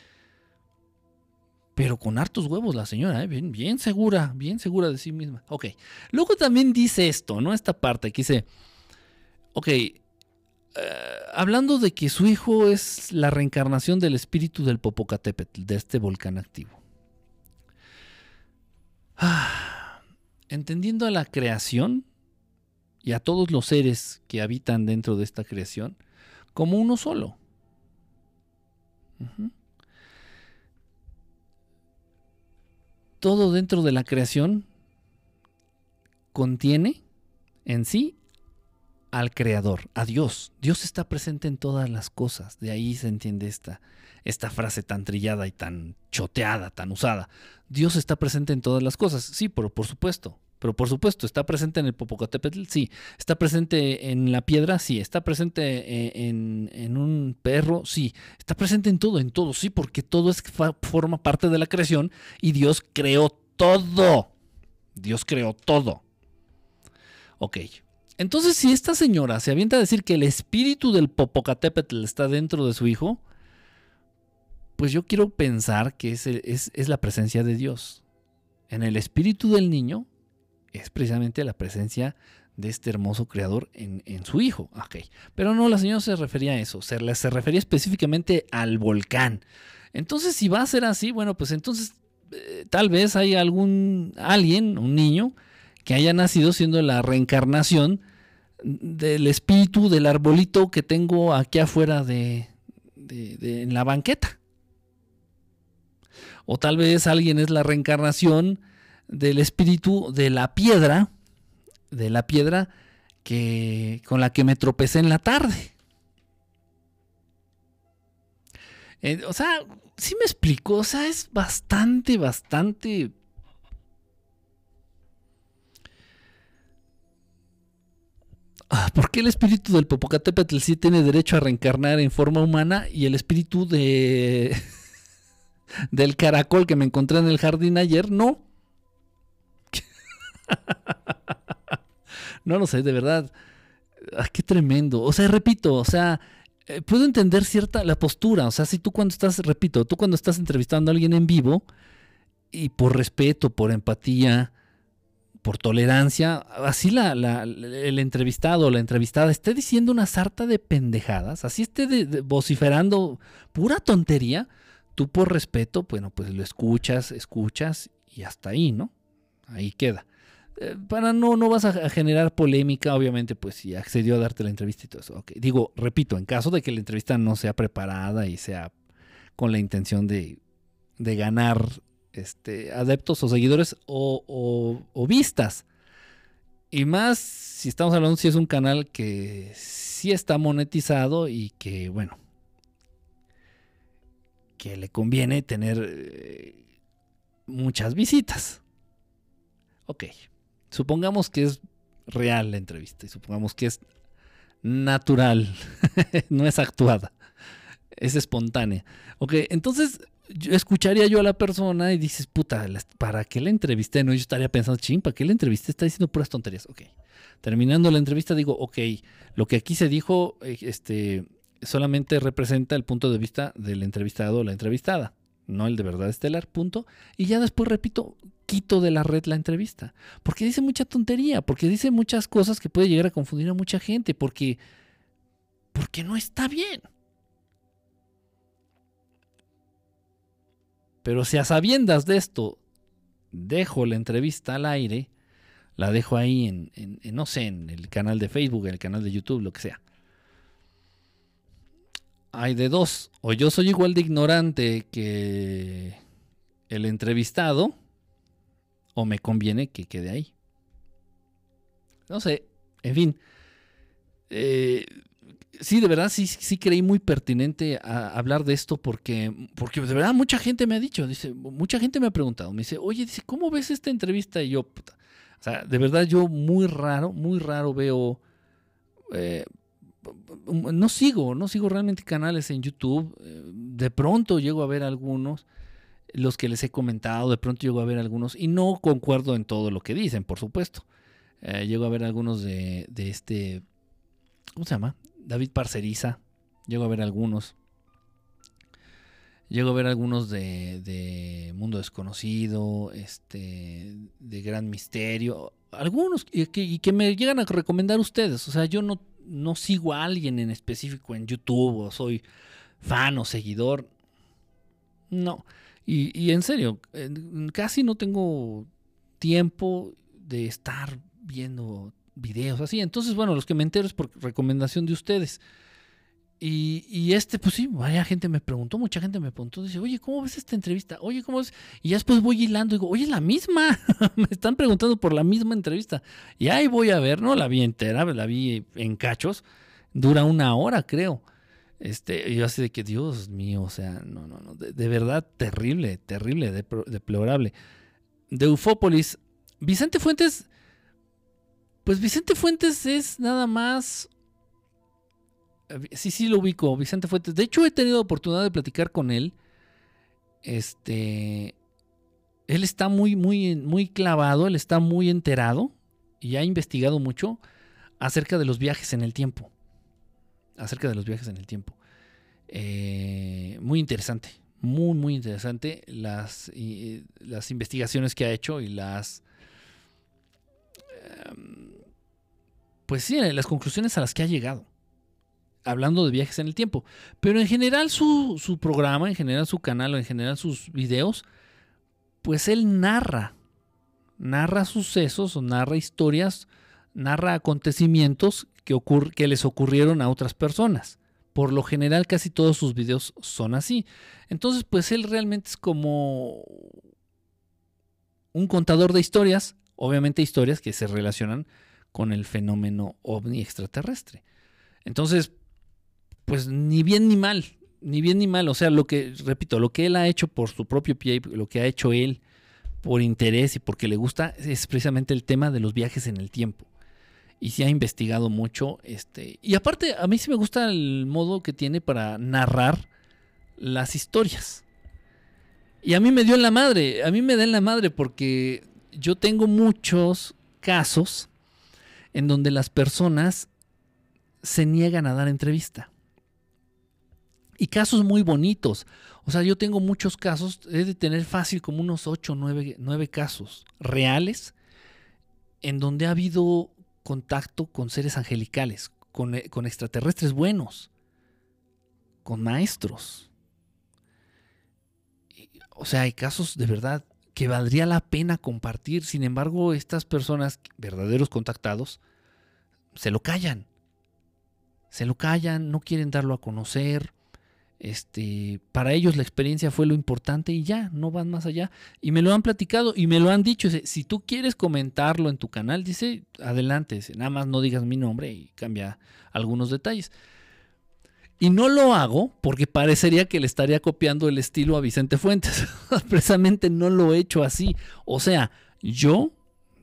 Speaker 1: Pero con hartos huevos la señora, ¿eh? bien, bien segura, bien segura de sí misma. Ok. Luego también dice esto, ¿no? Esta parte que dice, ok, eh, hablando de que su hijo es la reencarnación del espíritu del Popocatépetl, de este volcán activo. Ah, entendiendo a la creación y a todos los seres que habitan dentro de esta creación como uno solo. Todo dentro de la creación contiene en sí al Creador, a Dios. Dios está presente en todas las cosas. De ahí se entiende esta, esta frase tan trillada y tan choteada, tan usada. Dios está presente en todas las cosas. Sí, pero por supuesto. Pero por supuesto, ¿está presente en el Popocatépetl? Sí. ¿Está presente en la piedra? Sí. ¿Está presente eh, en, un perro? Sí. Está presente en todo, en todo. Sí, porque todo es, forma parte de la creación y Dios creó todo. Dios creó todo. Ok. Entonces, si esta señora se avienta a decir que el espíritu del Popocatépetl está dentro de su hijo, pues yo quiero pensar que es, es, la presencia de Dios. En el espíritu del niño es precisamente la presencia de este hermoso creador en, su hijo. Okay. Pero no, la señora se refería a eso, se, se refería específicamente al volcán. Entonces, si va a ser así, bueno, pues entonces eh, tal vez hay algún alguien, un niño, que haya nacido siendo la reencarnación del espíritu del arbolito que tengo aquí afuera de, en la banqueta. O tal vez alguien es la reencarnación del espíritu de la piedra, de la piedra que, con la que me tropecé en la tarde. Eh, o sea, sí me explico, o sea, es bastante, bastante Ah, ¿Por qué el espíritu del Popocatépetl sí tiene derecho a reencarnar en forma humana y el espíritu de *laughs* del caracol que me encontré en el jardín ayer no? *laughs* no lo sé, de verdad. Ah, qué tremendo. O sea, repito, o sea, eh, puedo entender cierta la postura. O sea, si tú cuando estás, repito, tú cuando estás entrevistando a alguien en vivo y por respeto, por empatía, por tolerancia, así la, el entrevistado o la entrevistada esté diciendo una sarta de pendejadas, así esté vociferando pura tontería, tú por respeto, bueno, pues lo escuchas, escuchas y hasta ahí, ¿no? Ahí queda. Eh, para no, no vas a generar polémica, obviamente, pues si accedió a darte la entrevista y todo eso. Digo, repito, en caso de que la entrevista no sea preparada y sea con la intención de, de ganar este, adeptos o seguidores o, vistas. Y más si estamos hablando si es un canal que sí está monetizado y que, bueno, que le conviene tener eh, muchas visitas. Ok, supongamos que es real la entrevista y supongamos que es natural, *laughs* no es actuada, es espontánea. Ok, entonces escucharía yo a la persona y dices, puta, ¿para qué la entrevisté? No, yo estaría pensando, ching, ¿para qué la entrevisté? Está diciendo puras tonterías. Ok. Terminando la entrevista, digo, ok, lo que aquí se dijo, eh, este, solamente representa el punto de vista del entrevistado o la entrevistada, no el de verdad estelar, punto. Y ya después, repito, quito de la red la entrevista. Porque dice mucha tontería, porque dice muchas cosas que puede llegar a confundir a mucha gente, porque, porque no está bien. Pero si a sabiendas de esto dejo la entrevista al aire, la dejo ahí en, no sé, en el canal de Facebook, en el canal de YouTube, lo que sea. Hay de dos. O yo soy igual de ignorante que el entrevistado, o me conviene que quede ahí. No sé, en fin. Eh, sí, de verdad, sí, sí creí muy pertinente hablar de esto porque, porque de verdad mucha gente me ha dicho, dice, mucha gente me ha preguntado, me dice, oye, dice, ¿cómo ves esta entrevista? Y yo, puta, o sea, de verdad yo muy raro, muy raro veo, eh, no sigo, no sigo realmente canales en YouTube, eh, de pronto llego a ver algunos, los que les he comentado, de pronto llego a ver algunos, y no concuerdo en todo lo que dicen, por supuesto. Eh, llego a ver algunos de, de este, ¿cómo se llama? David Parceriza, llego a ver algunos. Llego a ver algunos de, Mundo Desconocido, este, de Gran Misterio, algunos y que, me llegan a recomendar ustedes. O sea, yo no, no sigo a alguien en específico en YouTube o soy fan o seguidor. No. Y, y en serio, casi no tengo tiempo de estar viendo videos así. Entonces, bueno, los que me entero es por recomendación de ustedes. Y, este, pues sí, vaya gente me preguntó, mucha gente me preguntó, dice, oye, ¿cómo ves esta entrevista? Oye, ¿cómo es? Y ya después voy hilando y digo, oye, es la misma. *laughs* me están preguntando por la misma entrevista. Y ahí voy a ver, ¿no? La vi entera, la vi en cachos. Dura una hora, creo. Este, yo así de que, Dios mío, o sea, no, no, no, de, verdad terrible, terrible, deplorable. De Ufópolis, Vicente Fuentes, pues Vicente Fuentes es nada más Sí, sí lo ubico, Vicente Fuentes. De hecho, he tenido oportunidad de platicar con él. Este. Él está muy, muy, muy clavado, él está muy enterado y ha investigado mucho acerca de los viajes en el tiempo. Acerca de los viajes en el tiempo. Eh, muy interesante, muy, muy interesante las, las investigaciones que ha hecho y las. Em, pues sí, las conclusiones a las que ha llegado hablando de viajes en el tiempo. Pero en general su, programa, en general su canal o en general sus videos, pues él narra, narra sucesos o narra historias, narra acontecimientos que, que les ocurrieron a otras personas. Por lo general casi todos sus videos son así. Entonces pues él realmente es como un contador de historias, obviamente historias que se relacionan con el fenómeno ovni extraterrestre. Entonces, pues ni bien ni mal, ni bien ni mal. O sea, lo que, repito, lo que él ha hecho por su propio pie, lo que ha hecho él por interés y porque le gusta, es precisamente el tema de los viajes en el tiempo. Y se ha investigado mucho. Este, y aparte, a mí sí me gusta el modo que tiene para narrar las historias. Y a mí me dio en la madre, a mí me da en la madre porque yo tengo muchos casos en donde las personas se niegan a dar entrevista y casos muy bonitos. O sea, yo tengo muchos casos, he de tener fácil como unos 8 o 9, casos reales en donde ha habido contacto con seres angelicales, con, eh, con extraterrestres buenos, con maestros. O sea, hay casos de verdad que valdría la pena compartir. Sin embargo, estas personas, verdaderos contactados, se lo callan. Se lo callan, no quieren darlo a conocer este, para ellos la experiencia fue lo importante y ya, no van más allá. Y me lo han platicado y me lo han dicho. Si tú quieres comentarlo en tu canal, dice, adelante, nada más no digas mi nombre y cambia algunos detalles. Y no lo hago porque parecería que le estaría copiando el estilo a Vicente Fuentes. *laughs* Precisamente no lo he hecho así. O sea, yo,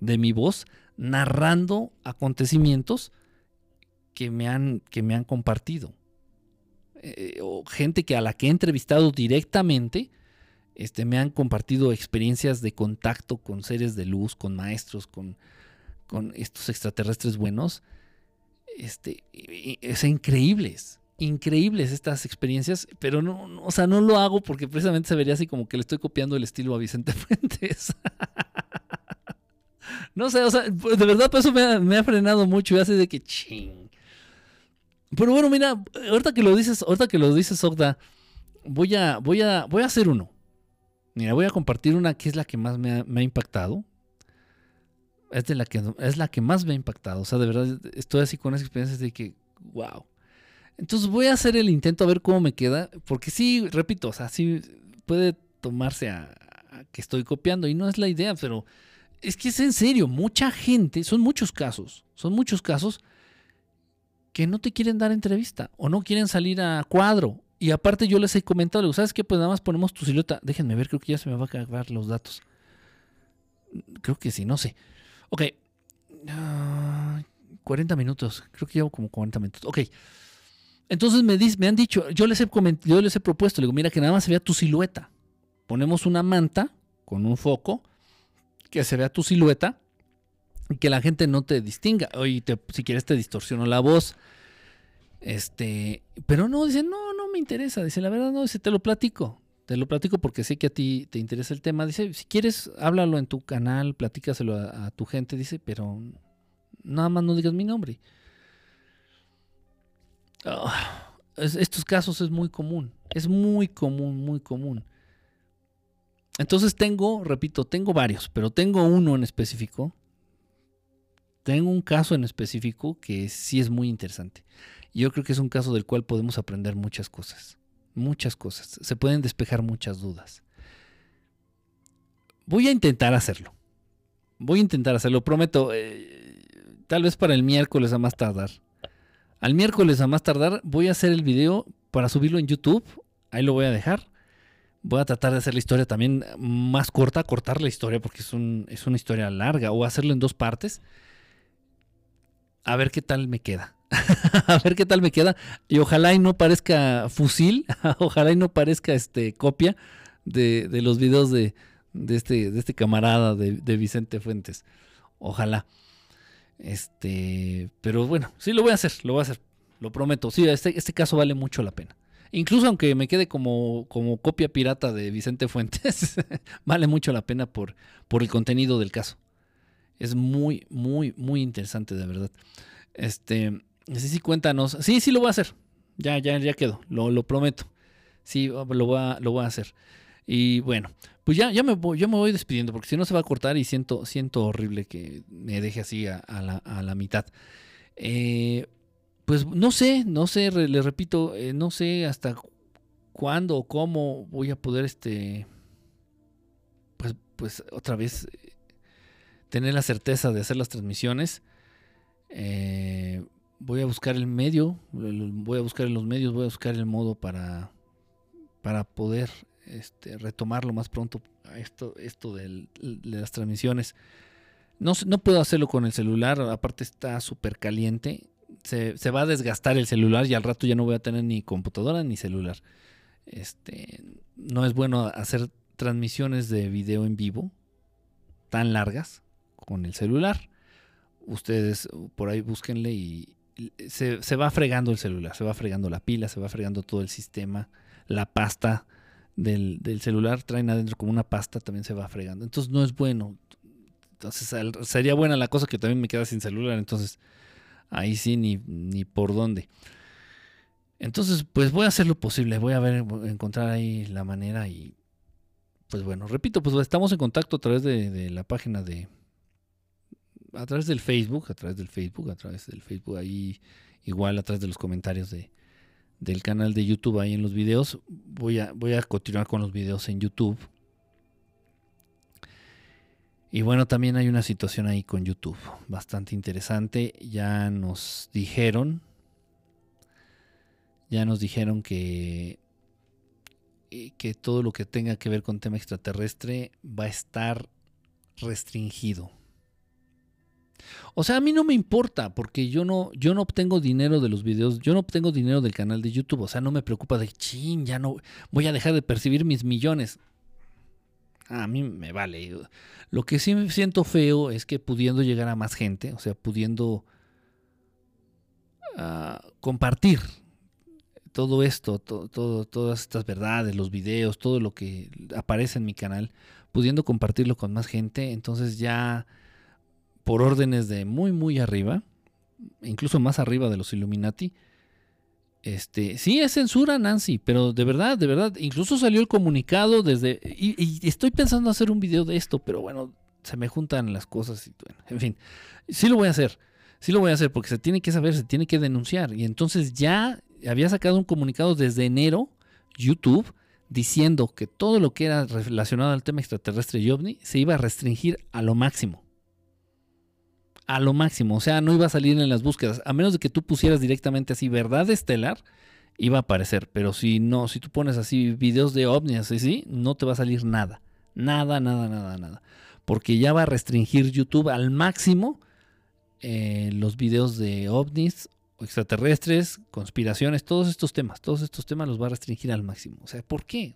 Speaker 1: de mi voz, narrando acontecimientos que me han, que me han compartido. Eh, o gente que a la que he entrevistado directamente, este, me han compartido experiencias de contacto con seres de luz, con maestros, con, con estos extraterrestres buenos. Este, es increíbles, increíbles estas experiencias, pero no, o sea, no lo hago porque precisamente se vería así como que le estoy copiando el estilo a Vicente *laughs* Fuentes. no sé, o sea, de verdad, por eso me ha, me ha frenado mucho y hace de que ching. Pero bueno, mira, ahorita que lo dices, ahorita que lo dices, Ogda, voy a, voy a, voy a hacer uno. Mira, voy a compartir una que es la que más me ha, impactado. Es, de la que, es la que más me ha impactado. O sea, de verdad, estoy así con esas experiencias de que, wow. Entonces voy a hacer el intento a ver cómo me queda. Porque sí, repito, o sea, sí puede tomarse a que estoy copiando. Y no es la idea, pero es que es en serio. Mucha gente, son muchos casos, son muchos casos que no te quieren dar entrevista o no quieren salir a cuadro. Y aparte yo les he comentado, ¿sabes qué? Pues nada más ponemos tu silueta. Déjenme ver, creo que ya se me va a acabar los datos. Creo que sí, no sé. Ok. 40 ah, minutos. Creo que llevo como 40 minutos. Ok. Entonces me, me han dicho, yo les, he yo les he propuesto, le digo, mira que nada más se vea tu silueta. Ponemos una manta con un foco, que se vea tu silueta que la gente no te distinga. Oye, si quieres te distorsiono la voz. Este, pero no, dice, no, no me interesa. Dice, la verdad no, dice, te lo platico. Te lo platico porque sé que a ti te interesa el tema. Dice, si quieres, háblalo en tu canal, platícaselo a, tu gente. Dice, pero nada más no digas mi nombre. Ah, estos casos es muy común. Es muy común, muy común. Entonces tengo, repito, tengo varios, pero tengo uno en específico tengo un caso en específico que sí es muy interesante. Yo creo que es un caso del cual podemos aprender muchas cosas. Muchas cosas. Se pueden despejar muchas dudas. Voy a intentar hacerlo. Voy a intentar hacerlo, prometo. Eh, tal vez para el miércoles a más tardar. Al miércoles a más tardar voy a hacer el video para subirlo en YouTube. Ahí lo voy a dejar. Voy a tratar de hacer la historia también más corta, cortar la historia porque es, es una historia larga o hacerlo en dos partes. A ver qué tal me queda. *laughs* a ver qué tal me queda. Y ojalá y no parezca fusil, *laughs* ojalá y no parezca este copia de, los videos de, este, de este camarada de, Vicente Fuentes. Ojalá. Este, pero bueno, sí lo voy a hacer, lo voy a hacer, lo prometo. Sí, este, este caso vale mucho la pena. Incluso aunque me quede como, como copia pirata de Vicente Fuentes, *laughs* vale mucho la pena por, por el contenido del caso. Es muy, muy, muy interesante, de verdad. Este, Sí, sí, cuéntanos. Sí, sí lo voy a hacer. Ya, ya, ya quedó. Lo, lo prometo. Sí, lo voy, a, lo a hacer. Y bueno, pues ya, ya me voy, yo me voy despidiendo porque si no se va a cortar y siento, siento horrible que me deje así a, la, mitad. Eh, pues no sé, no sé, le repito, eh, no sé hasta cuándo o cómo voy a poder este, pues, pues otra vez tener la certeza de hacer las transmisiones. Eh, voy a buscar el medio, voy a buscar los medios, voy a buscar el modo para, para poder este, retomar más pronto esto, esto de las transmisiones. No, no puedo hacerlo con el celular, aparte está súper caliente. Se, se, va a desgastar el celular y al rato ya no voy a tener ni computadora ni celular. Este, no es bueno hacer transmisiones de video en vivo tan largas con el celular. Ustedes por ahí búsquenle y, se, va fregando el celular, se va fregando la pila, se va fregando todo el sistema, la pasta del, celular, traen adentro como una pasta, también se va fregando. Entonces no es bueno. Entonces sería buena la cosa que también me queda sin celular, entonces ahí sí ni, ni por dónde. Entonces, pues voy a hacer lo posible, voy a ver, encontrar ahí la manera y pues bueno, repito, pues estamos en contacto a través de la página de, a través del Facebook, a través del Facebook, a través del Facebook, ahí igual a través de los comentarios de, del canal de YouTube ahí en los videos. Voy a, voy a continuar con los videos en YouTube. Y bueno, también hay una situación ahí con YouTube bastante interesante. Ya nos dijeron, ya nos dijeron que, eh, que todo lo que tenga que ver con tema extraterrestre va a estar restringido o sea, a mí no me importa porque yo no, yo no obtengo dinero de los videos, yo no obtengo dinero del canal de YouTube. O sea, no me preocupa de, chin, ya no voy a dejar de percibir mis millones. A mí me vale. Lo que sí me siento feo es que pudiendo llegar a más gente, o sea, pudiendo ah, compartir todo esto, todo, todas estas verdades, los videos, todo lo que aparece en mi canal, pudiendo compartirlo con más gente, entonces ya por órdenes de muy, muy arriba, incluso más arriba de los Illuminati. Este, sí es censura, Nancy, pero de verdad, de verdad, incluso salió el comunicado desde, y, estoy pensando hacer un video de esto, pero bueno, se me juntan las cosas y bueno, en fin, sí lo voy a hacer, sí lo voy a hacer porque se tiene que saber, se tiene que denunciar y entonces ya había sacado un comunicado desde enero, YouTube, diciendo que todo lo que era relacionado al tema extraterrestre y ovni se iba a restringir a lo máximo a lo máximo. O sea, no iba a salir en las búsquedas. A menos de que tú pusieras directamente así verdad estelar, iba a aparecer. Pero si no, si tú pones así videos de ovnis, así, no te va a salir nada. Nada, nada, nada, nada. Porque ya va a restringir YouTube al máximo eh, los videos de ovnis, extraterrestres, conspiraciones, todos estos temas. Todos estos temas los va a restringir al máximo. O sea, ¿por qué?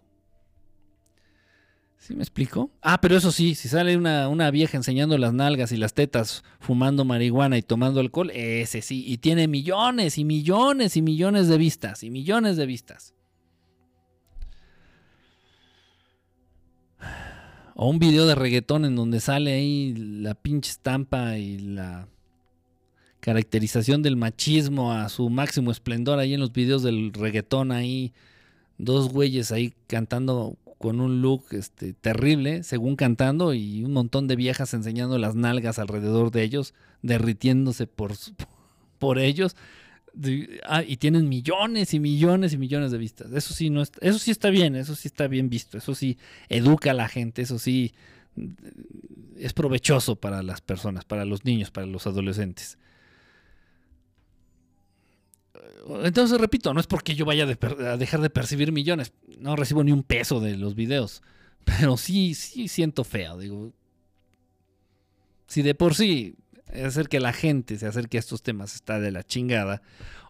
Speaker 1: ¿Sí me explico? Ah, pero eso sí, si sale una, una, vieja enseñando las nalgas y las tetas, fumando marihuana y tomando alcohol, ese sí, y tiene millones y millones y millones de vistas, y millones de vistas. O un video de reggaetón en donde sale ahí la pinche estampa y la caracterización del machismo a su máximo esplendor ahí en los videos del reggaetón ahí, dos güeyes ahí cantando con un look este, terrible, según cantando, y un montón de viejas enseñando las nalgas alrededor de ellos, derritiéndose por, *laughs* por ellos. Ah, y tienen millones y millones y millones de vistas. Eso sí, no eso sí está bien, eso sí está bien visto, eso sí educa a la gente, eso sí es provechoso para las personas, para los niños, para los adolescentes. Entonces, repito, no es porque yo vaya a dejar de percibir millones. No recibo ni un peso de los videos. *laughs* Pero sí, sí siento feo. Digo, si de por sí hacer que la gente se acerque a estos temas está de la chingada,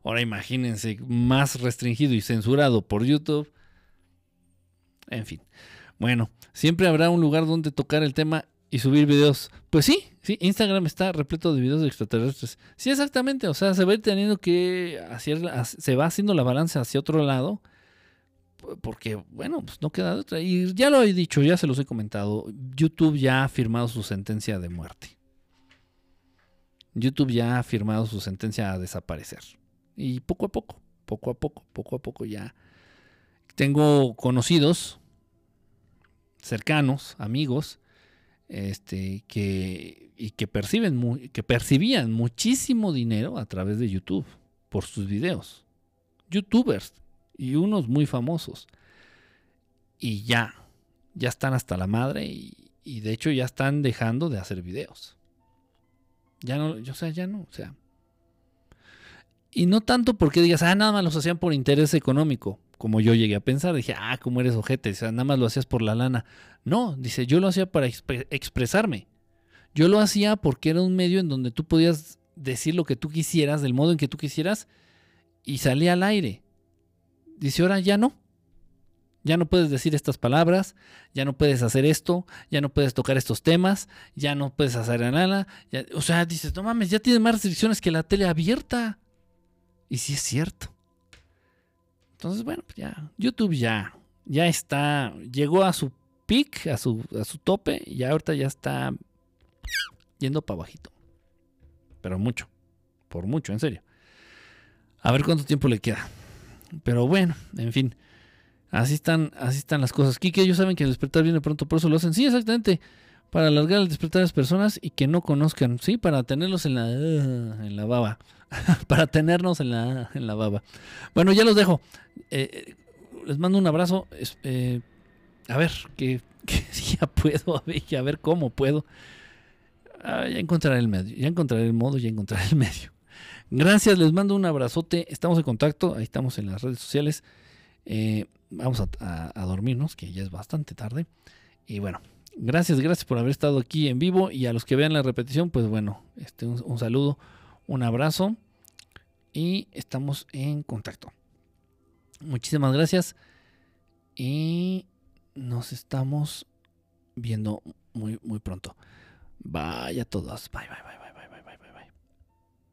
Speaker 1: ahora imagínense más restringido y censurado por YouTube. En fin. Bueno, siempre habrá un lugar donde tocar el tema y subir videos. Pues sí, sí, Instagram está repleto de videos de extraterrestres. Sí, exactamente. O sea, se va teniendo que hacer, se va haciendo la balanza hacia otro lado. Porque, bueno, pues no queda otra. Y ya lo he dicho, ya se los he comentado. YouTube ya ha firmado su sentencia de muerte. YouTube ya ha firmado su sentencia a desaparecer. Y poco a poco, poco a poco, poco a poco ya. Tengo conocidos, cercanos, amigos, este, que, y que, perciben que percibían muchísimo dinero a través de YouTube por sus videos. Youtubers y unos muy famosos. Y ya, ya están hasta la madre y, de hecho ya están dejando de hacer videos. Ya no, o sea, ya no, o sea. Y no tanto porque digas, ah, nada más los hacían por interés económico como yo llegué a pensar, dije, ah, ¿cómo eres ojete? O sea, nada más lo hacías por la lana. No, dice, yo lo hacía para expresarme. Yo lo hacía porque era un medio en donde tú podías decir lo que tú quisieras, del modo en que tú quisieras, y salía al aire. Dice, ahora ya no. Ya no puedes decir estas palabras, ya no puedes hacer esto, ya no puedes tocar estos temas, ya no puedes hacer nada. o sea, dices, no mames, ya tienes más restricciones que la tele abierta. Y sí es cierto. Entonces, bueno, pues ya, YouTube ya, ya está, llegó a su peak, a su, a su tope, y ahorita ya está yendo para bajito. Pero mucho, por mucho, en serio. A ver cuánto tiempo le queda. Pero bueno, en fin. Así están, así están las cosas. Kike, ellos saben que el despertar viene pronto, por eso lo hacen. Sí, exactamente. Para alargar el despertar a las personas y que no conozcan. Sí, para tenerlos en la, en la baba. *laughs* para tenernos en la, en la baba. Bueno, ya los dejo. Eh, les mando un abrazo. Eh, a ver, que, si ya puedo, a ver cómo puedo. Ah, ya encontraré el medio, ya encontraré el modo, ya encontraré el *laughs* medio. Gracias, les mando un abrazote. Estamos en contacto, ahí estamos en las redes sociales. Eh, vamos a, dormirnos, que ya es bastante tarde. Y bueno, gracias, gracias por haber estado aquí en vivo. Y a los que vean la repetición, pues bueno, este, un saludo un abrazo y estamos en contacto. Muchísimas gracias y nos estamos viendo muy, muy pronto. Vaya todos. Bye, bye, bye.